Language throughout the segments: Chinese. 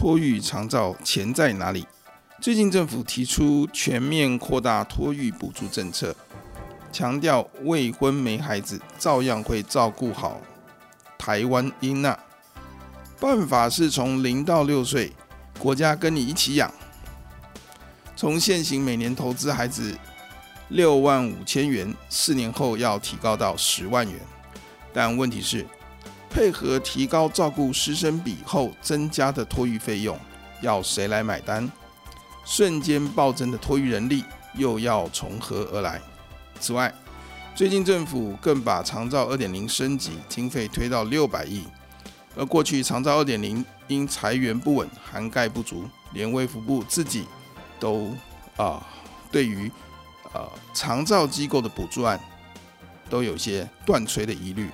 托育长照钱在哪里？最近政府提出全面扩大托育补助政策，强调未婚没孩子照样会照顾好台湾英娜。办法是从零到六岁，国家跟你一起养。从现行每年投资孩子六万五千元，四年后要提高到十万元。但问题是，配合提高照顾师生比后增加的托育费用，要谁来买单？瞬间暴增的托育人力又要从何而来？此外，最近政府更把长照二点零升级经费推到六百亿，而过去长照二点零因财源不稳、涵盖不足，连卫福部自己都啊、对于呃长照机构的补助案都有些断锤的疑虑。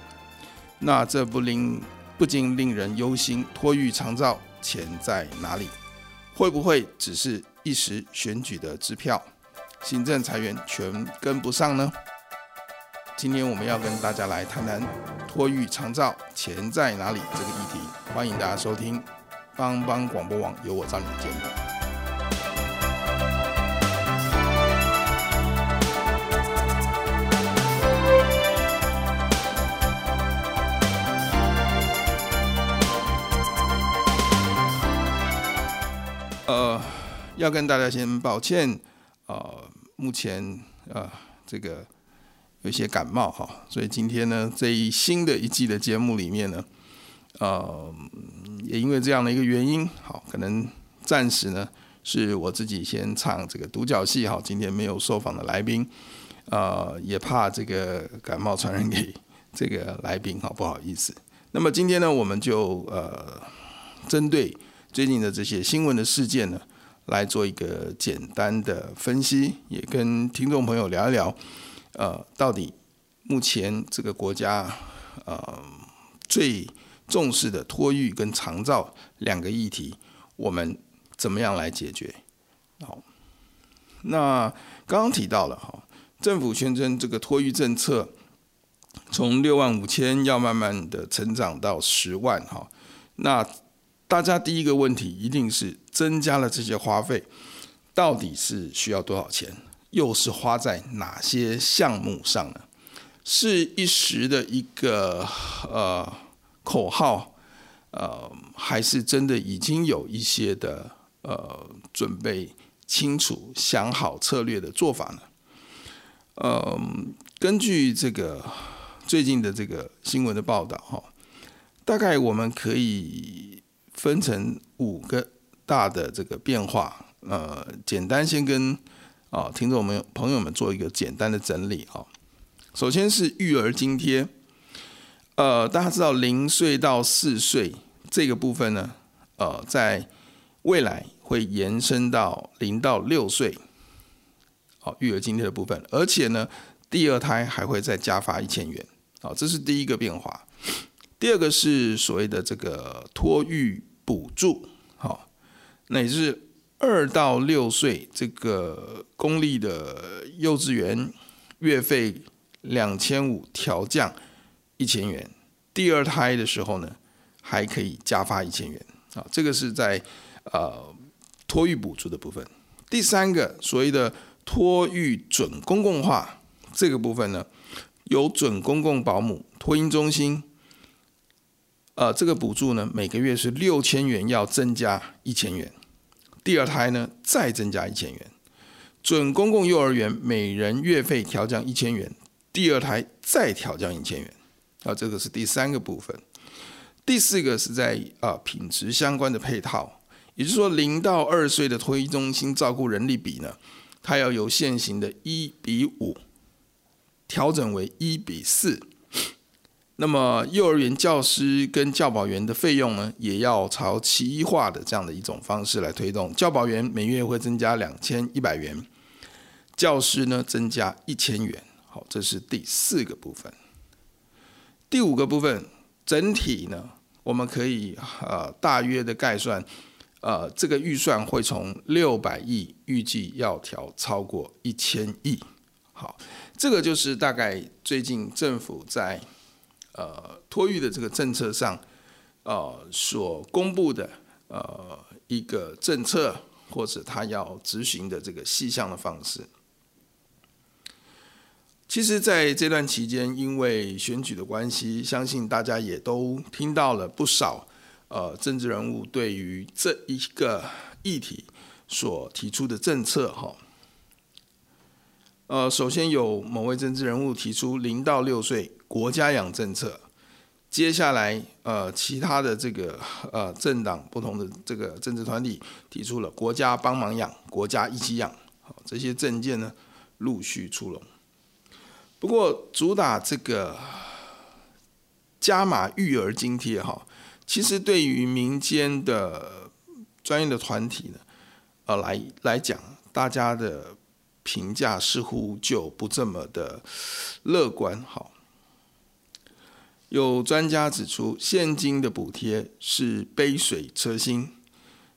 那这不令不禁令人忧心，托育长照钱在哪里？会不会只是一时选举的支票？行政财源全跟不上呢？今天我们要跟大家来谈谈托育长照钱在哪里这个议题。欢迎大家收听帮帮广播网有我照你的节目。要跟大家先抱歉，呃，目前呃这个有些感冒哈，所以今天呢这一新的一季的节目里面呢，呃，也因为这样的一个原因，好，可能暂时呢是我自己先唱这个独角戏哈，今天没有受访的来宾，呃，也怕这个感冒传染给这个来宾哈，不好意思。那么今天呢，我们就呃针对。最近的这些新闻的事件呢，来做一个简单的分析，也跟听众朋友聊一聊，呃，到底目前这个国家呃最重视的托育跟长照两个议题，我们怎么样来解决？好，那刚刚提到了哈，政府宣称这个托育政策从六万五千要慢慢的成长到十万哈，那。大家第一个问题一定是增加了这些花费，到底是需要多少钱？又是花在哪些项目上呢？是一时的一个呃口号，呃，还是真的已经有一些的呃准备清楚、想好策略的做法呢？呃，根据这个最近的这个新闻的报道哈，大概我们可以。分成五个大的这个变化，呃，简单先跟啊听众们朋友们做一个简单的整理啊。首先是育儿津贴，呃，大家知道零岁到四岁这个部分呢，呃，在未来会延伸到零到六岁，好，育儿津贴的部分，而且呢，第二胎还会再加发一千元，好，这是第一个变化。第二个是所谓的这个托育补助，好，那也是二到六岁这个公立的幼稚园月费两千五调降一千元，第二胎的时候呢还可以加发一千元，啊，这个是在呃托育补助的部分。第三个所谓的托育准公共化这个部分呢，由准公共保姆、托婴中心。呃，这个补助呢，每个月是六千元，要增加一千元。第二胎呢，再增加一千元。准公共幼儿园每人月费调降一千元，第二胎再调降一千元。啊，这个是第三个部分。第四个是在啊品质相关的配套，也就是说，零到二岁的托育中心照顾人力比呢，它要由现行的一比五调整为一比四。那么，幼儿园教师跟教保员的费用呢，也要朝齐一化的这样的一种方式来推动。教保员每月会增加两千一百元，教师呢增加一千元。好，这是第四个部分。第五个部分，整体呢，我们可以呃大约的概算，呃，这个预算会从六百亿预计要调超过一千亿。好，这个就是大概最近政府在。呃，托育的这个政策上，呃，所公布的呃一个政策，或者他要执行的这个细项的方式，其实在这段期间，因为选举的关系，相信大家也都听到了不少呃政治人物对于这一个议题所提出的政策哈。呃，首先有某位政治人物提出零到六岁国家养政策，接下来呃其他的这个呃政党不同的这个政治团体提出了国家帮忙养、国家一起养，好，这些政见呢陆续出笼。不过主打这个加码育儿津贴哈，其实对于民间的专业的团体呢，呃来来讲，大家的。评价似乎就不这么的乐观。好，有专家指出，现金的补贴是杯水车薪，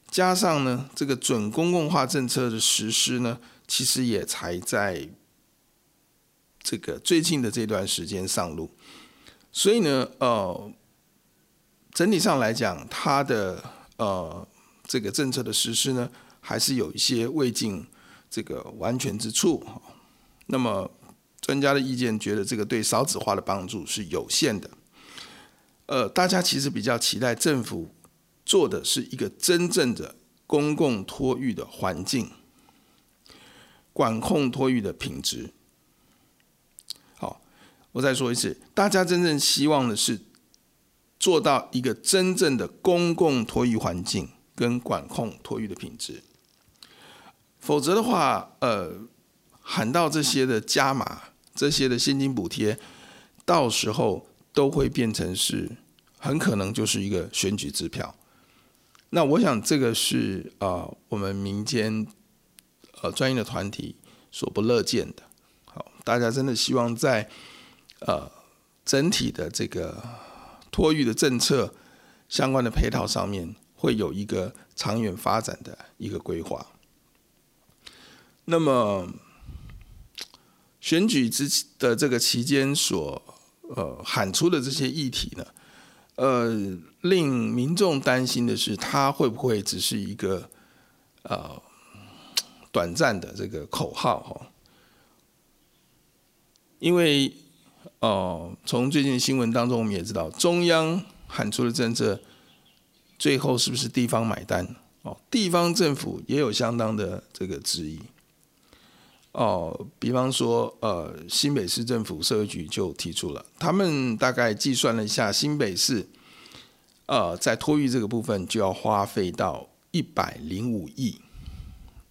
加上呢这个准公共化政策的实施呢，其实也才在这个最近的这段时间上路，所以呢，呃，整体上来讲，它的呃这个政策的实施呢，还是有一些未尽。这个完全之处，那么专家的意见觉得这个对少子化的帮助是有限的。呃，大家其实比较期待政府做的是一个真正的公共托育的环境，管控托育的品质。好，我再说一次，大家真正希望的是做到一个真正的公共托育环境跟管控托育的品质。否则的话，呃，喊到这些的加码，这些的现金补贴，到时候都会变成是很可能就是一个选举支票。那我想这个是啊、我们民间呃专业的团体所不乐见的。好，大家真的希望在呃整体的这个托育的政策相关的配套上面，会有一个长远发展的一个规划。那么，选举之的这个期间所呃喊出的这些议题呢，呃，令民众担心的是，它会不会只是一个呃短暂的这个口号哈？因为哦、从最近新闻当中，我们也知道，中央喊出的政策，最后是不是地方买单？哦，地方政府也有相当的这个质疑。哦，比方说，呃，新北市政府社会局就提出了，他们大概计算了一下，新北市，呃，在托育这个部分就要花费到一百零五亿。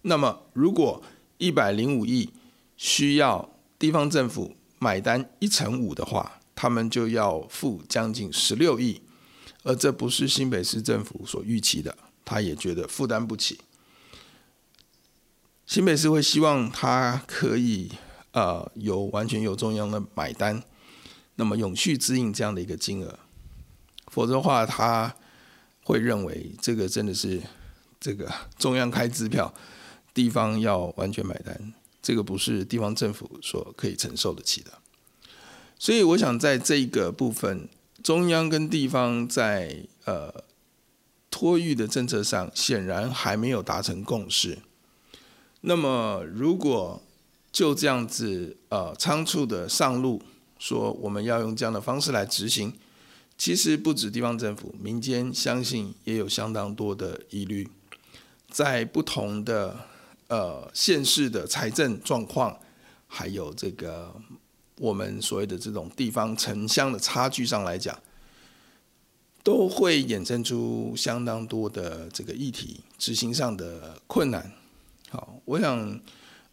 那么，如果一百零五亿需要地方政府买单一成五的话，他们就要付将近十六亿，而这不是新北市政府所预期的，他也觉得负担不起。新北市会希望他可以呃有完全由中央的买单，那么永续支应这样的一个金额，否则的话他会认为这个真的是这个中央开支票，地方要完全买单，这个不是地方政府所可以承受得起的。所以我想在这个部分，中央跟地方在呃托育的政策上显然还没有达成共识。那么，如果就这样子呃仓促的上路，说我们要用这样的方式来执行，其实不止地方政府，民间相信也有相当多的疑虑，在不同的呃县市的财政状况，还有这个我们所谓的这种地方城乡的差距上来讲，都会衍生出相当多的这个议题，执行上的困难。好，我想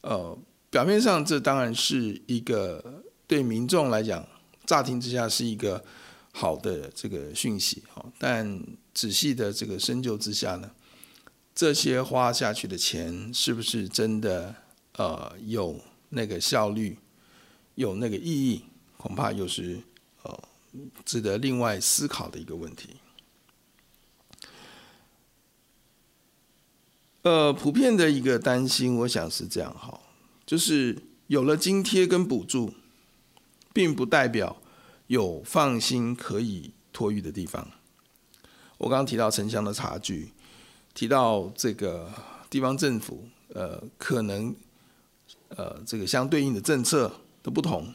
呃表面上这当然是一个对民众来讲，乍听之下是一个。好的这个讯息，但仔细的这个深究之下呢，这些花下去的钱是不是真的呃有那个效率，有那个意义，恐怕又是呃值得另外思考的一个问题。呃，普遍的一个担心，我想是这样哈，就是有了津贴跟补助，并不代表。有放心可以托育的地方。我刚刚提到城乡的差距，提到这个地方政府呃可能呃这个相对应的政策的不同。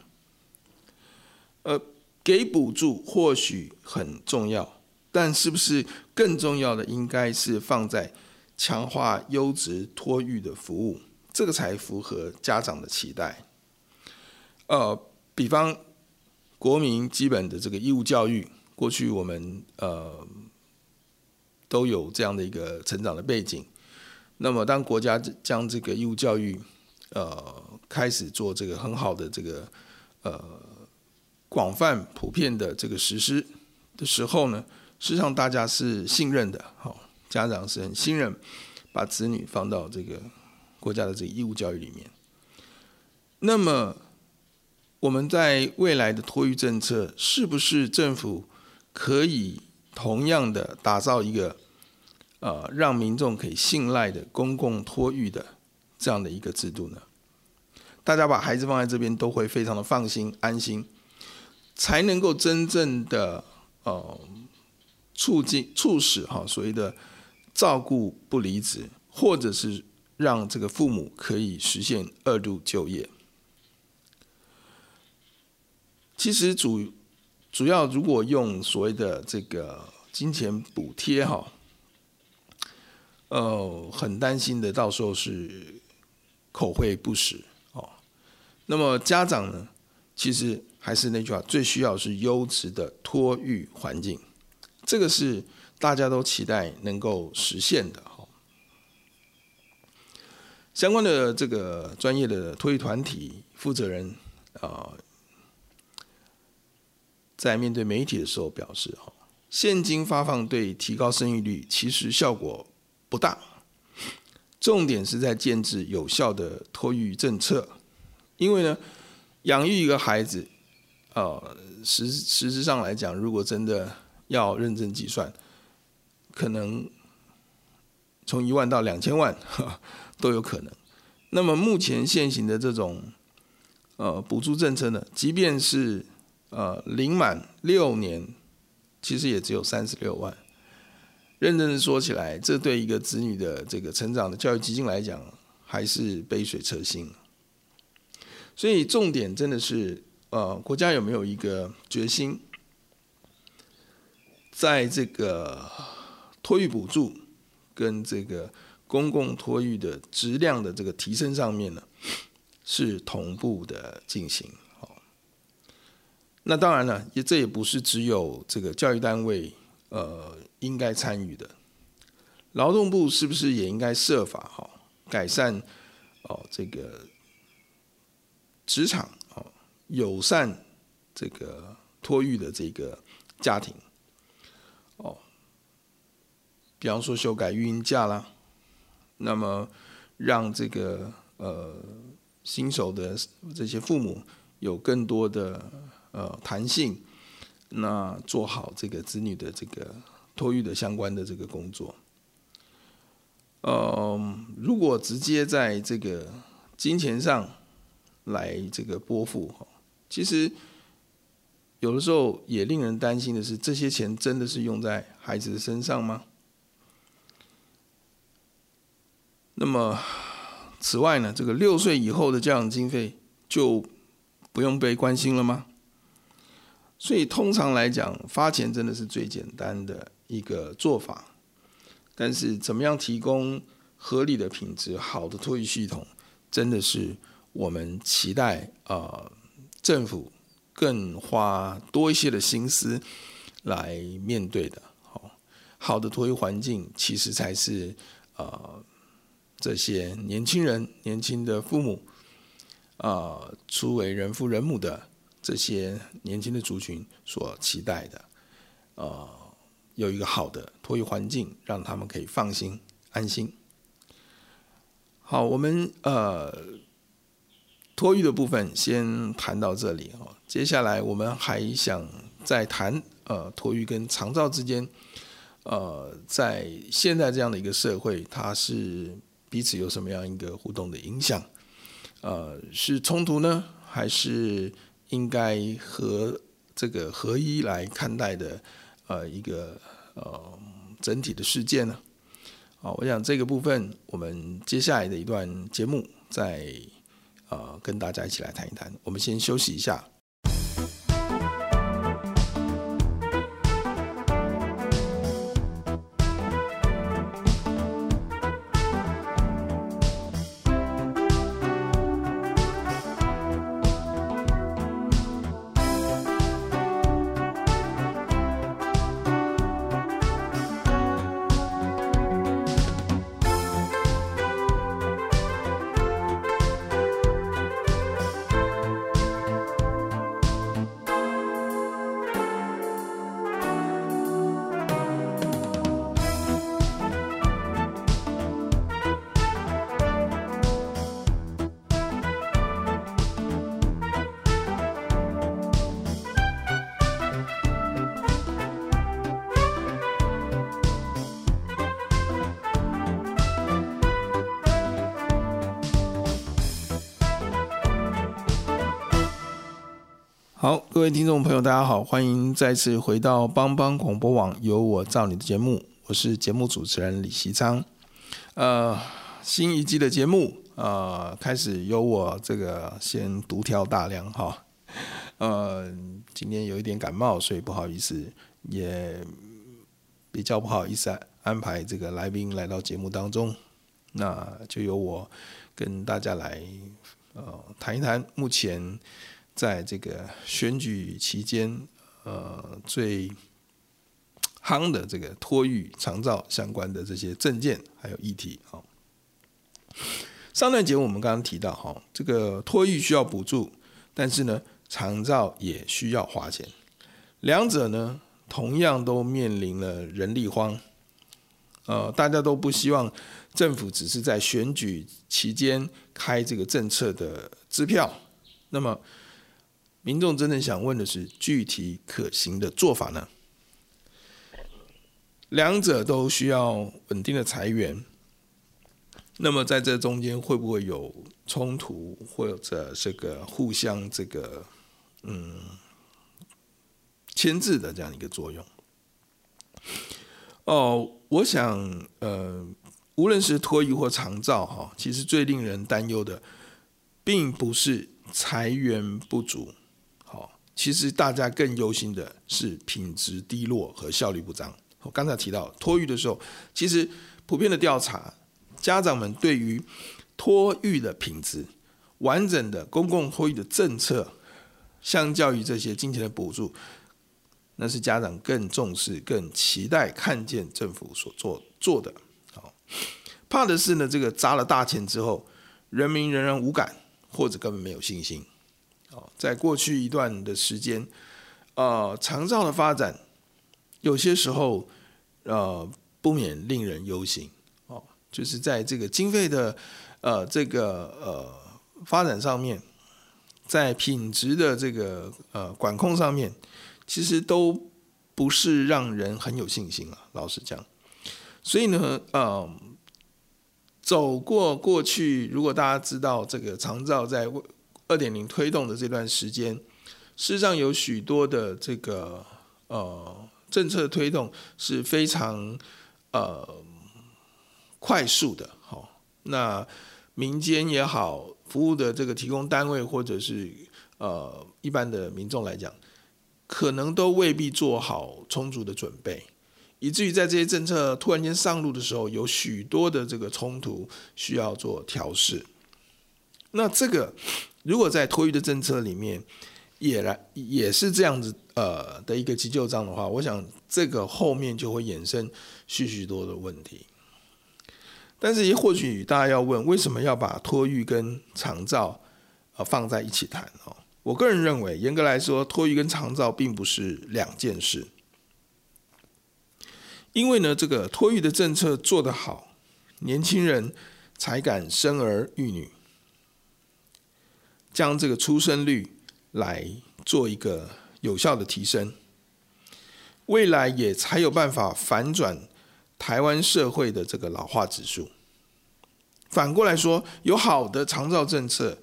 呃，给补助或许很重要，但是不是更重要的应该是放在强化优质托育的服务，这个才符合家长的期待。呃，比方。国民基本的这个义务教育，过去我们呃都有这样的一个成长的背景。那么，当国家将这个义务教育呃开始做这个很好的这个呃广泛普遍的这个实施的时候呢，实际上大家是信任的，好，家长是很信任，把子女放到这个国家的这个义务教育里面。那么。我们在未来的托育政策，是不是政府可以同样的打造一个呃让民众可以信赖的公共托育的这样的一个制度呢？大家把孩子放在这边都会非常的放心安心，才能够真正的呃促进促使哈所谓的照顾不离职，或者是让这个父母可以实现二度就业。其实主主要如果用所谓的这个金钱补贴哈，呃，很担心的，到时候是口惠不实哦。那么家长呢，其实还是那句话，最需要是优质的托育环境，这个是大家都期待能够实现的哈。相关的这个专业的托育团体负责人啊。在面对媒体的时候表示，哈，现金发放对提高生育率其实效果不大，重点是在建制有效的托育政策。因为呢，养育一个孩子，呃，实实质上来讲，如果真的要认真计算，可能从一万到两千万 都有可能。那么目前现行的这种呃补助政策呢，即便是呃，零满六年，其实也只有三十六万。认真的说起来，这对一个子女的这个成长的教育基金来讲，还是杯水车薪。所以重点真的是，呃，国家有没有一个决心，在这个托育补助跟这个公共托育的质量的这个提升上面呢，是同步的进行。好。那当然了，也这也不是只有这个教育单位呃应该参与的，劳动部是不是也应该设法哈改善哦这个职场哦友善这个托育的这个家庭，比方说修改育婴假啦，那么让这个呃新手的这些父母有更多的。呃，弹性，那做好这个子女的这个托育的相关的这个工作。呃，如果直接在这个金钱上来这个拨付，其实有的时候也令人担心的是，这些钱真的是用在孩子的身上吗？那么，此外呢，这个六岁以后的教养经费就不用被关心了吗？所以通常来讲，发钱真的是最简单的一个做法。但是，怎么样提供合理的品质、好的托育系统，真的是我们期待啊、呃，政府更花多一些的心思来面对的。好，好的托育环境，其实才是呃这些年轻人、年轻的父母啊、呃，初为人父人母的。这些年轻的族群所期待的，呃，有一个好的托育环境，让他们可以放心安心。好，我们呃托育的部分先谈到这里哦。接下来我们还想再谈呃托育跟长照之间，呃，在现在这样的一个社会，它是彼此有什么样一个互动的影响？呃，是冲突呢，还是？应该和这个合一来看待的，呃，一个呃整体的事件呢。好，我想这个部分，我们接下来的一段节目再呃跟大家一起来谈一谈。我们先休息一下。好，各位听众朋友，大家好，欢迎再次回到帮帮广播网由我造你的节目，我是节目主持人李希昌。呃，新一季的节目，呃，开始由我这个先独挑大梁哈。呃，今天有一点感冒，所以不好意思，也比较不好意思安排这个来宾来到节目当中，那就由我跟大家来呃谈一谈目前。在这个选举期间，呃，最夯的这个托育、长照相关的这些政见还有议题，好。上段节目我们刚刚提到，哈，这个托育需要补助，但是呢，长照也需要花钱，两者呢，同样都面临了人力荒，呃，大家都不希望政府只是在选举期间开这个政策的支票，那么。民众真正想问的是具体可行的做法呢？两者都需要稳定的财源，那么在这中间会不会有冲突或者这个互相这个嗯牵制的这样一个作用？哦，我想呃，无论是托育或长照哈，其实最令人担忧的，并不是财源不足。其实大家更忧心的是品质低落和效率不彰。我刚才提到托育的时候，其实普遍的调查，家长们对于托育的品质、完整的公共托育的政策，相较于这些金钱的补助，那是家长更重视、更期待看见政府所做做的。好，怕的是呢，这个砸了大钱之后，人民仍然无感，或者根本没有信心。在过去一段的时间，呃，长照的发展有些时候，呃，不免令人忧心哦。就是在这个经费的呃这个呃发展上面，在品质的这个呃管控上面，其实都不是让人很有信心啊。老实讲，所以呢，呃，走过过去，如果大家知道这个长照在。二点零推动的这段时间，事实上有许多的这个呃政策推动是非常呃快速的。好，那民间也好，服务的这个提供单位或者是呃一般的民众来讲，可能都未必做好充足的准备，以至于在这些政策突然间上路的时候，有许多的这个冲突需要做调试。那这个如果在托育的政策里面也来也是这样子呃的一个急救章的话，我想这个后面就会衍生许许多多的问题。但是也或许大家要问，为什么要把托育跟长照呃放在一起谈哦？我个人认为，严格来说，托育跟长照并不是两件事。因为呢，这个托育的政策做得好，年轻人才敢生儿育女，将这个出生率来做一个有效的提升，未来也才有办法反转台湾社会的这个老化指数。反过来说，有好的长照政策。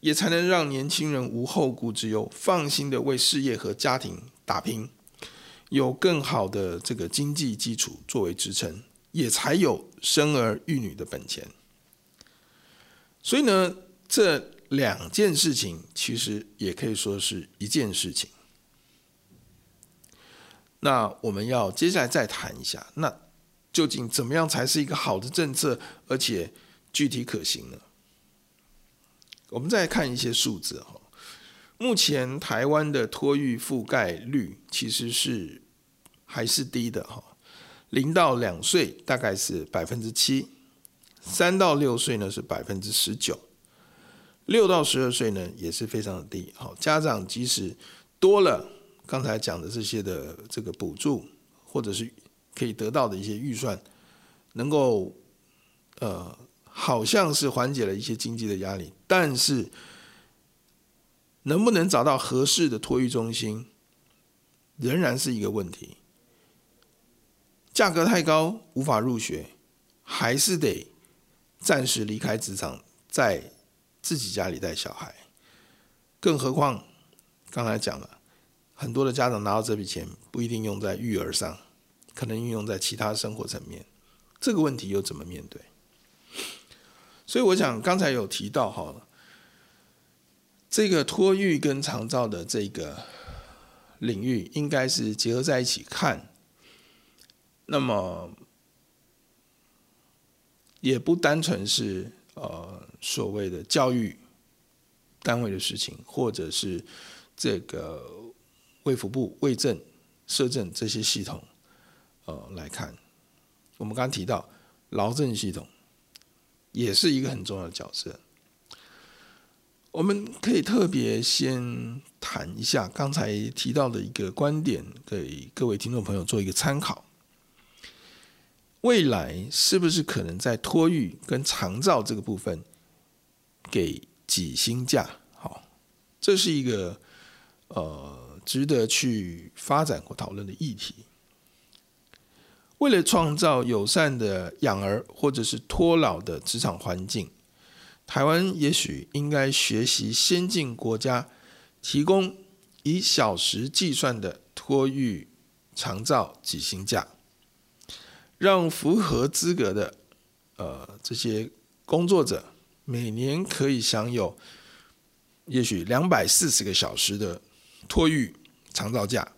也才能让年轻人无后顾之忧，放心的为事业和家庭打拼，有更好的这个经济基础作为支撑，也才有生儿育女的本钱。所以呢，这两件事情其实也可以说是一件事情。那我们要接下来再谈一下，那究竟怎么样才是一个好的政策，而且具体可行呢？我们再看一些数字哈，目前台湾的托育覆盖率其实是还是低的哈，零到两岁大概是百分之七，三到六岁呢是百分之十九，六到十二岁呢也是非常的低。好，家长即使多了刚才讲的这些的这个补助，或者是可以得到的一些预算，能够呃。好像是缓解了一些经济的压力，但是能不能找到合适的托育中心，仍然是一个问题。价格太高，无法入学，还是得暂时离开职场，在自己家里带小孩。更何况，刚才讲了，很多的家长拿到这笔钱，不一定用在育儿上，可能运用在其他生活层面。这个问题又怎么面对？所以我想刚才有提到哈，这个托育跟长照的这个领域应该是结合在一起看，那么也不单纯是呃所谓的教育单位的事情，或者是这个卫福部、卫政、社政这些系统呃来看，我们刚刚提到劳政系统。也是一个很重要的角色。我们可以特别先谈一下刚才提到的一个观点，给各位听众朋友做一个参考。未来是不是可能在托育跟长照这个部分给几薪假？好，这是一个呃值得去发展或讨论的议题。为了创造友善的养儿或者是托老的职场环境，台湾也许应该学习先进国家提供以小时计算的托育长照几薪假，让符合资格的呃这些工作者每年可以享有也许两百四十个小时的托育长照假，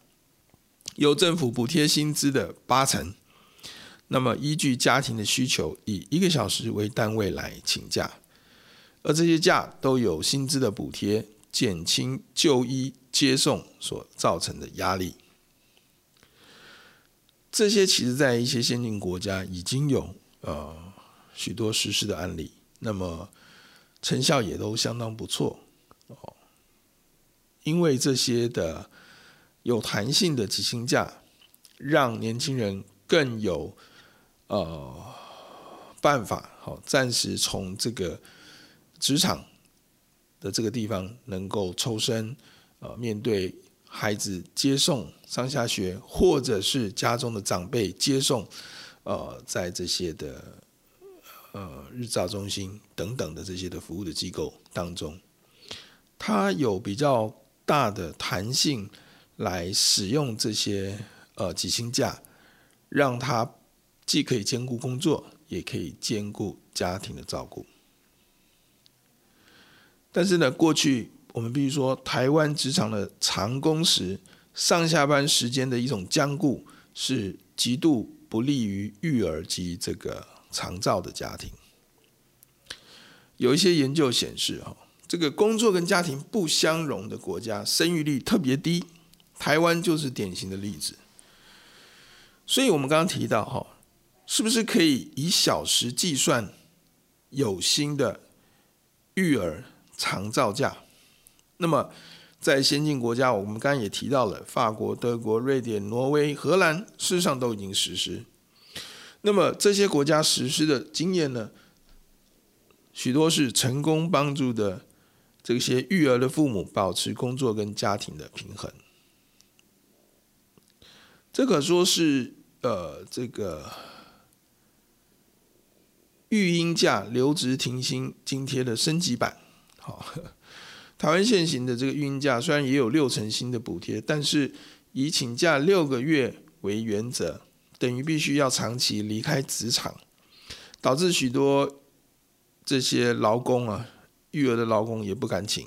由政府补贴薪资的八成。那么，依据家庭的需求，以一个小时为单位来请假，而这些假都有薪资的补贴，减轻就医接送所造成的压力。这些其实，在一些先进国家已经有呃许多实施的案例，那么成效也都相当不错哦。因为这些的有弹性的给薪价，让年轻人更有。呃，办法好，暂时从这个职场的这个地方能够抽身，呃，面对孩子接送上下学，或者是家中的长辈接送，呃，在这些的呃日照中心等等的这些的服务的机构当中，它有比较大的弹性来使用这些呃几薪假，让它。既可以兼顾工作，也可以兼顾家庭的照顾。但是呢，过去我们必须说，台湾职场的长工时上下班时间的一种僵固，是极度不利于育儿及这个长照的家庭。有一些研究显示，哈，这个工作跟家庭不相容的国家，生育率特别低，台湾就是典型的例子。所以我们刚刚提到，哈，是不是可以以小时计算有薪的育儿长照假？那么，在先进国家，我们刚刚也提到了，法国、德国、瑞典、挪威、荷兰，事实上都已经实施。那么这些国家实施的经验呢，许多是成功帮助的这些育儿的父母保持工作跟家庭的平衡。这可说是呃，这个育婴假留职停薪津贴的升级版，好。台湾现行的这个育婴假虽然也有六成薪的补贴，但是以请假六个月为原则，等于必须要长期离开职场，导致许多这些劳工啊，育儿的劳工也不敢请，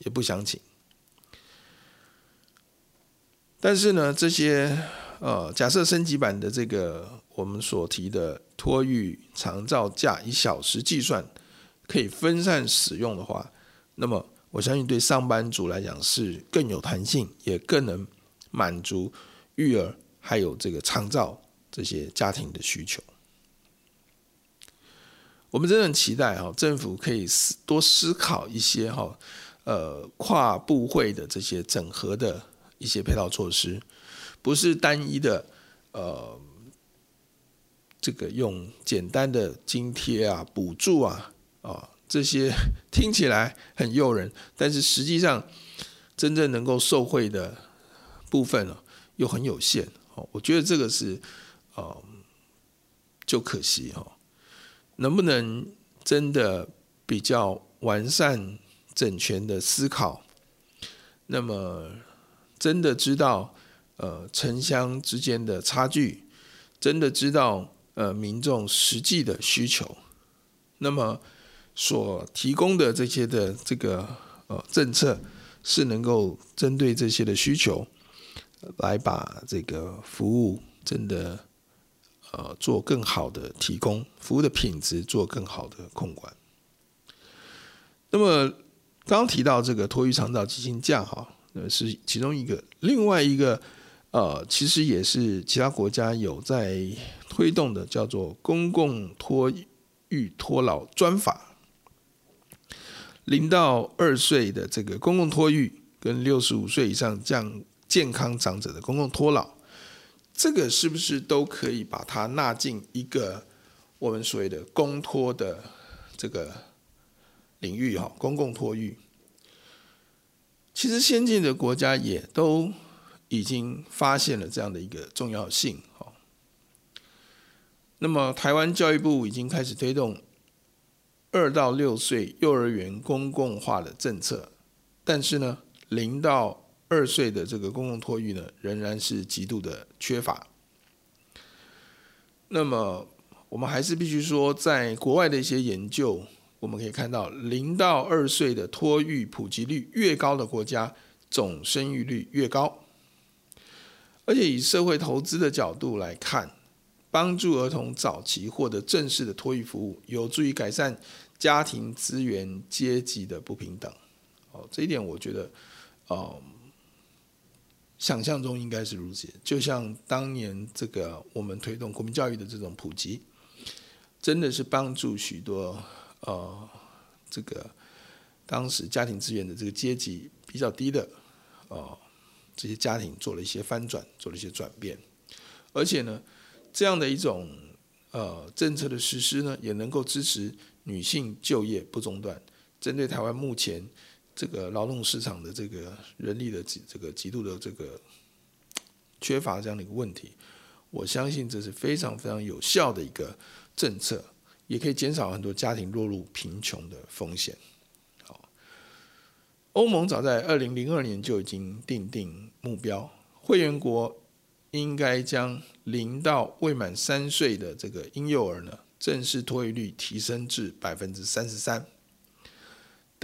也不想请。但是呢，这些呃，假设升级版的这个我们所提的托育长照假以小时计算，可以分散使用的话，那么。我相信对上班族来讲是更有弹性，也更能满足育儿还有这个长照这些家庭的需求。我们真的很期待哈，政府可以思多思考一些哈，呃，跨部会的这些整合的一些配套措施，不是单一的呃，这个用简单的津贴啊、补助啊啊。这些听起来很诱人，但是实际上真正能够受惠的部分呢，又很有限。哦，我觉得这个是，呃，就可惜哦。能不能真的比较完善、整全的思考？那么真的知道呃城乡之间的差距，真的知道呃民众实际的需求，那么。所提供的这些的这个呃政策，是能够针对这些的需求，来把这个服务真的呃做更好的提供，服务的品质做更好的控管。那么刚提到这个托育长照基金假哈，那是其中一个，另外一个呃其实也是其他国家有在推动的，叫做公共托育托老专法。零到二岁的这个公共托育，跟六十五岁以上健健康长者的公共托老，这个是不是都可以把它纳进一个我们所谓的公托的这个领域？哈，公共托育，其实先进的国家也都已经发现了这样的一个重要性。哈，那么台湾教育部已经开始推动。二到六岁幼儿园公共化的政策，但是呢，零到二岁的这个公共托育呢，仍然是极度的缺乏。那么，我们还是必须说，在国外的一些研究，我们可以看到，零到二岁的托育普及率越高的国家，总生育率越高。而且以社会投资的角度来看，帮助儿童早期获得正式的托育服务，有助于改善。家庭资源阶级的不平等，哦，这一点我觉得，想象中应该是如此。就像当年这个我们推动国民教育的这种普及，真的是帮助许多呃这个当时家庭资源的这个阶级比较低的哦这些家庭做了一些翻转，做了一些转变，而且呢，这样的一种呃政策的实施呢，也能够支持。女性就业不中断，针对台湾目前这个劳动市场的这个人力的极这个极度的这个缺乏这样的一个问题，我相信这是非常非常有效的一个政策，也可以减少很多家庭落入贫穷的风险。好，欧盟早在二零零二年就已经定定目标，会员国应该将零到未满三岁的这个婴幼儿呢，正式托育率提升至百分之三十三。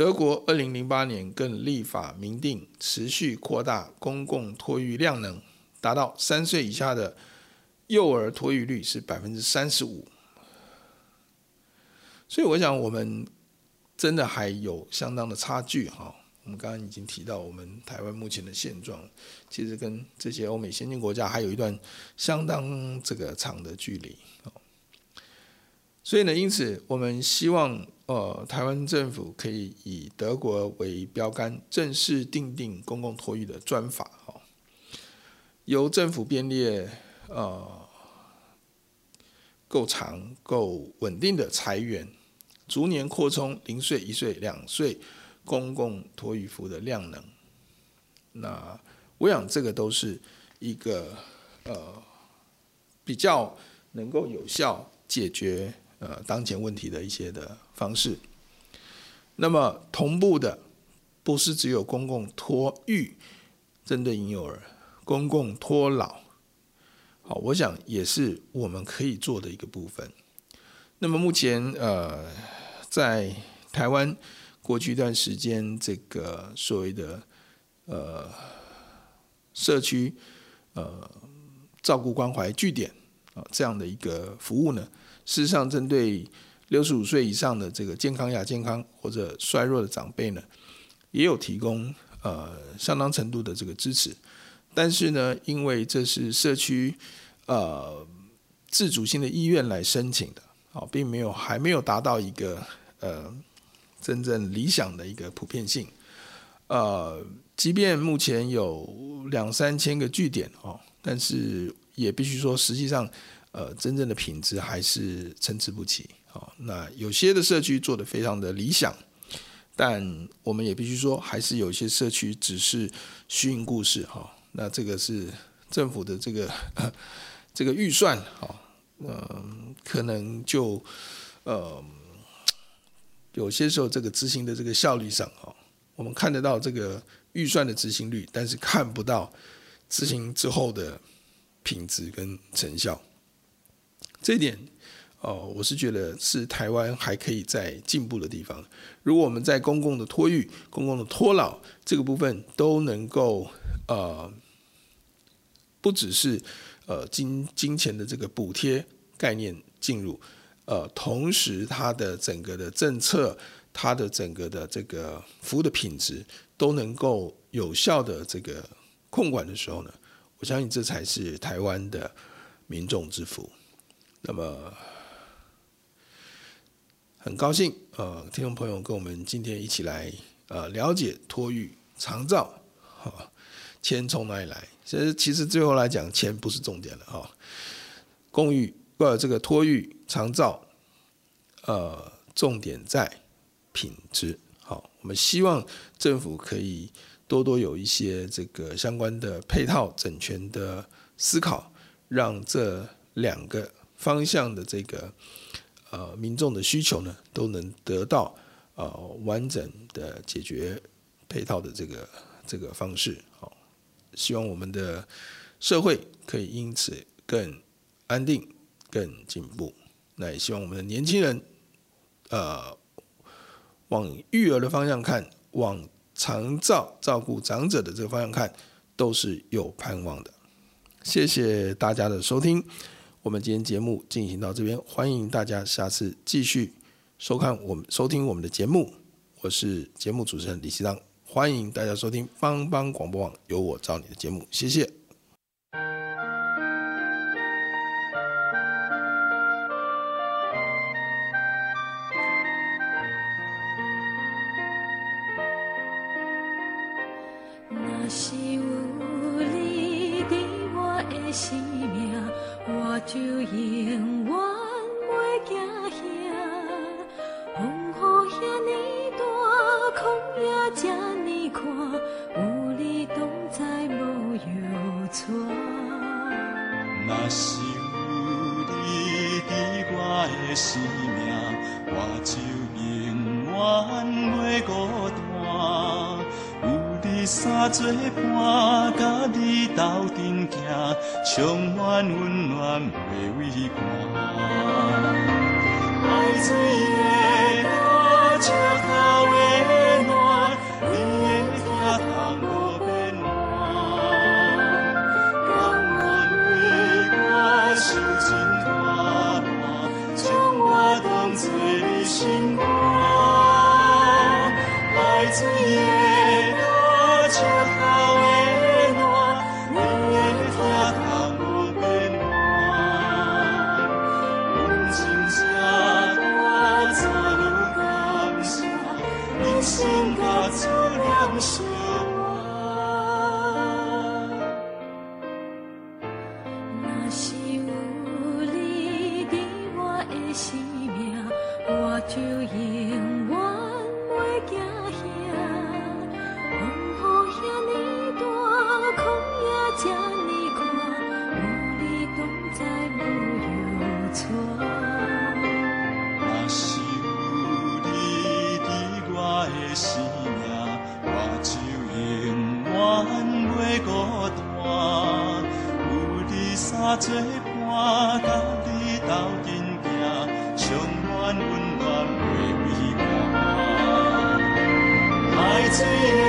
德国二零零八年更立法明定，持续扩大公共托育量能，达到三岁以下的幼儿托育率是百分之三十五。所以，我想我们真的还有相当的差距哈。我们刚刚已经提到，我们台湾目前的现状，其实跟这些欧美先进国家还有一段相当这个长的距离。所以呢，因此我们希望，呃，台湾政府可以以德国为标杆，正式订定公共托育的专法，哦，由政府编列，呃，够长、够稳定的财源，逐年扩充零岁、一岁、两岁公共托育服务的量能。那我想，这个都是一个呃比较能够有效解决。呃，当前问题的一些的方式，那么同步的不是只有公共托育针对婴幼儿，公共托老，好，我想也是我们可以做的一个部分。那么目前呃，在台湾过去一段时间，这个所谓的呃社区呃照顾关怀据点啊这样的一个服务呢。事实上，针对六十五岁以上的这个健康亚健康或者衰弱的长辈呢，也有提供呃相当程度的这个支持。但是呢，因为这是社区呃自主性的医院来申请的，啊，并没有还没有达到一个呃真正理想的一个普遍性。呃，即便目前有两三千个据点哦，但是也必须说，实际上。呃，真正的品质还是参差不齐。好，那有些的社区做得非常的理想，但我们也必须说，还是有些社区只是虚应故事。哈，那这个是政府的这个这个预算，哈，嗯，可能就呃有些时候这个执行的这个效率上，哈，我们看得到这个预算的执行率，但是看不到执行之后的品质跟成效。这一点，哦，我是觉得是台湾还可以再进步的地方。如果我们在公共的托育、公共的托老这个部分都能够，呃，不只是呃金金钱的这个补贴概念进入，呃，同时它的整个的政策、它的整个的这个服务的品质都能够有效的这个控管的时候呢，我相信这才是台湾的民众之福。那么很高兴，呃，听众朋友跟我们今天一起来呃了解托育长照，哈，钱从哪里来？其实其实最后来讲，钱不是重点了哈。公寓呃这个托育长照，呃，重点在品质。好，我们希望政府可以多多有一些这个相关的配套整全的思考，让这两个。方向的这个呃民众的需求呢，都能得到呃完整的解决配套的这个这个方式。好，希望我们的社会可以因此更安定、更进步。那也希望我们的年轻人呃往育儿的方向看，往长照照顾长者的这个方向看，都是有盼望的。谢谢大家的收听。我们今天节目进行到这边，欢迎大家下次继续收看我们收听我们的节目。我是节目主持人李希章，欢迎大家收听帮帮广播网有我找你的节目，谢谢。see.